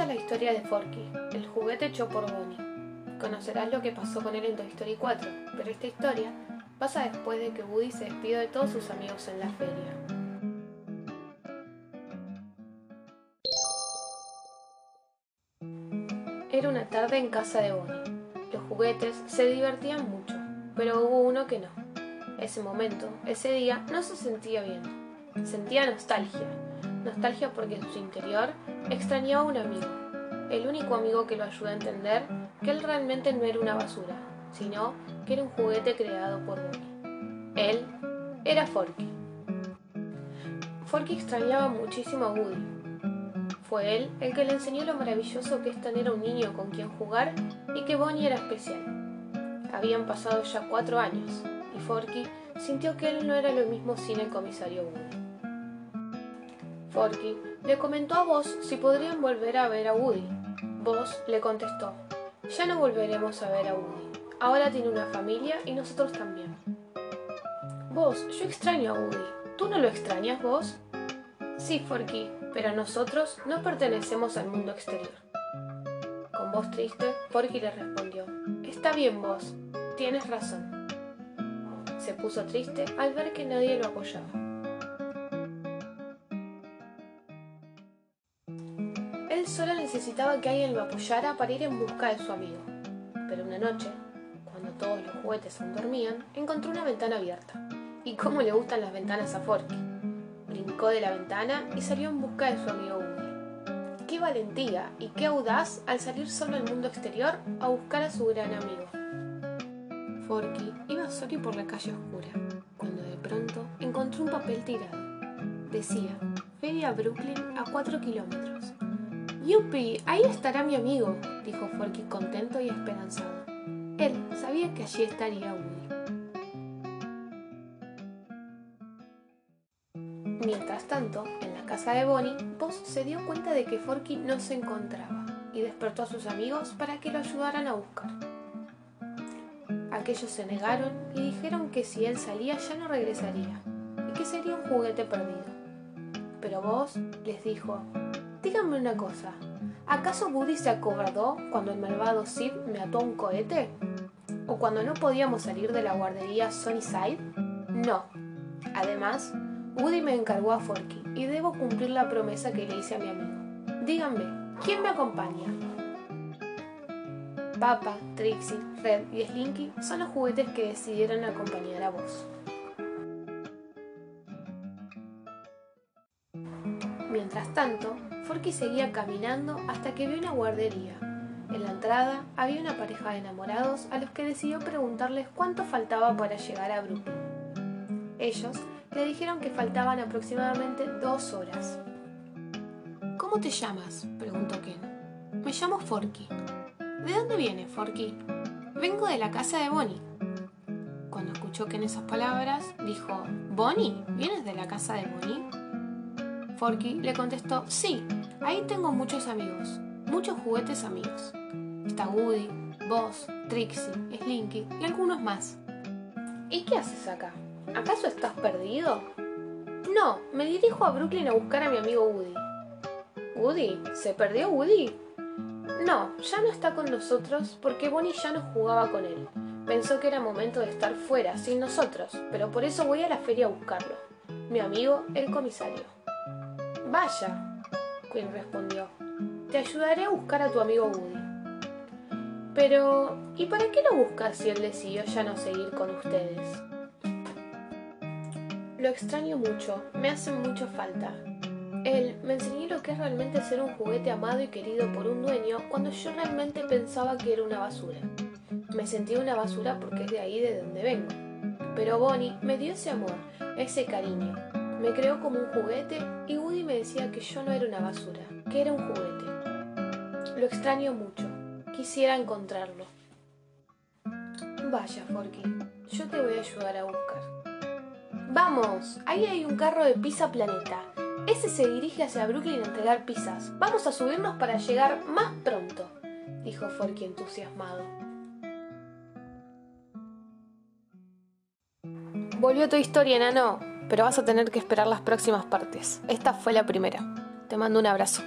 Esta es la historia de Forky, el juguete hecho por Bonnie. Conocerás lo que pasó con él en Toy Story 4, pero esta historia pasa después de que Woody se despidió de todos sus amigos en la feria. Era una tarde en casa de Bonnie. Los juguetes se divertían mucho, pero hubo uno que no. Ese momento, ese día, no se sentía bien. Sentía nostalgia. Nostalgia porque en su interior extrañaba a un amigo. El único amigo que lo ayudó a entender que él realmente no era una basura, sino que era un juguete creado por Bonnie. Él era Forky. Forky extrañaba muchísimo a Woody. Fue él el que le enseñó lo maravilloso que es tener un niño con quien jugar y que Bonnie era especial. Habían pasado ya cuatro años y Forky sintió que él no era lo mismo sin el comisario Woody. Forky le comentó a Buzz si podrían volver a ver a Woody. Buzz le contestó, ya no volveremos a ver a Woody. Ahora tiene una familia y nosotros también. Vos, yo extraño a Woody. ¿Tú no lo extrañas vos? Sí, Forky, pero nosotros no pertenecemos al mundo exterior. Con voz triste, Forky le respondió, Está bien vos, tienes razón. Se puso triste al ver que nadie lo apoyaba. Solo necesitaba que alguien lo apoyara para ir en busca de su amigo. Pero una noche, cuando todos los juguetes aún dormían, encontró una ventana abierta. ¿Y cómo le gustan las ventanas a Forky? Brincó de la ventana y salió en busca de su amigo Woody. Qué valentía y qué audaz al salir solo al mundo exterior a buscar a su gran amigo. Forky iba solo por la calle oscura, cuando de pronto encontró un papel tirado. Decía, Feria Brooklyn a 4 kilómetros. ¡Yupi! Ahí estará mi amigo, dijo Forky contento y esperanzado. Él sabía que allí estaría Woody. Mientras tanto, en la casa de Bonnie, Buzz se dio cuenta de que Forky no se encontraba y despertó a sus amigos para que lo ayudaran a buscar. Aquellos se negaron y dijeron que si él salía ya no regresaría y que sería un juguete perdido. Pero Buzz les dijo, díganme una cosa, ¿acaso Woody se acobardó cuando el malvado Sid me ató un cohete? ¿O cuando no podíamos salir de la guardería Sunnyside? No. Además, Woody me encargó a Forky y debo cumplir la promesa que le hice a mi amigo. Díganme, ¿quién me acompaña? Papa, Trixie, Red y Slinky son los juguetes que decidieron acompañar a vos. Mientras tanto, Forky seguía caminando hasta que vio una guardería. En la entrada había una pareja de enamorados a los que decidió preguntarles cuánto faltaba para llegar a Brooklyn. Ellos le dijeron que faltaban aproximadamente dos horas. ¿Cómo te llamas? preguntó Ken. Me llamo Forky. ¿De dónde vienes, Forky? Vengo de la casa de Bonnie. Cuando escuchó Ken esas palabras, dijo, ¿Bonnie? ¿Vienes de la casa de Bonnie? Forky le contestó, sí, ahí tengo muchos amigos, muchos juguetes amigos. Está Woody, Buzz, Trixie, Slinky y algunos más. ¿Y qué haces acá? ¿Acaso estás perdido? No, me dirijo a Brooklyn a buscar a mi amigo Woody. ¿Woody? ¿Se perdió Woody? No, ya no está con nosotros porque Bonnie ya no jugaba con él. Pensó que era momento de estar fuera, sin nosotros, pero por eso voy a la feria a buscarlo. Mi amigo, el comisario. Vaya, Quinn respondió. Te ayudaré a buscar a tu amigo Woody. Pero, ¿y para qué lo buscas si él decidió ya no seguir con ustedes? Lo extraño mucho, me hace mucho falta. Él me enseñó lo que es realmente ser un juguete amado y querido por un dueño cuando yo realmente pensaba que era una basura. Me sentí una basura porque es de ahí de donde vengo. Pero Bonnie me dio ese amor, ese cariño. Me creó como un juguete y Woody me decía que yo no era una basura, que era un juguete. Lo extraño mucho. Quisiera encontrarlo. Vaya, Forky, yo te voy a ayudar a buscar. ¡Vamos! Ahí hay un carro de Pizza Planeta. Ese se dirige hacia Brooklyn a entregar pizzas. Vamos a subirnos para llegar más pronto, dijo Forky entusiasmado. Volvió tu historia, enano, pero vas a tener que esperar las próximas partes. Esta fue la primera. Te mando un abrazo.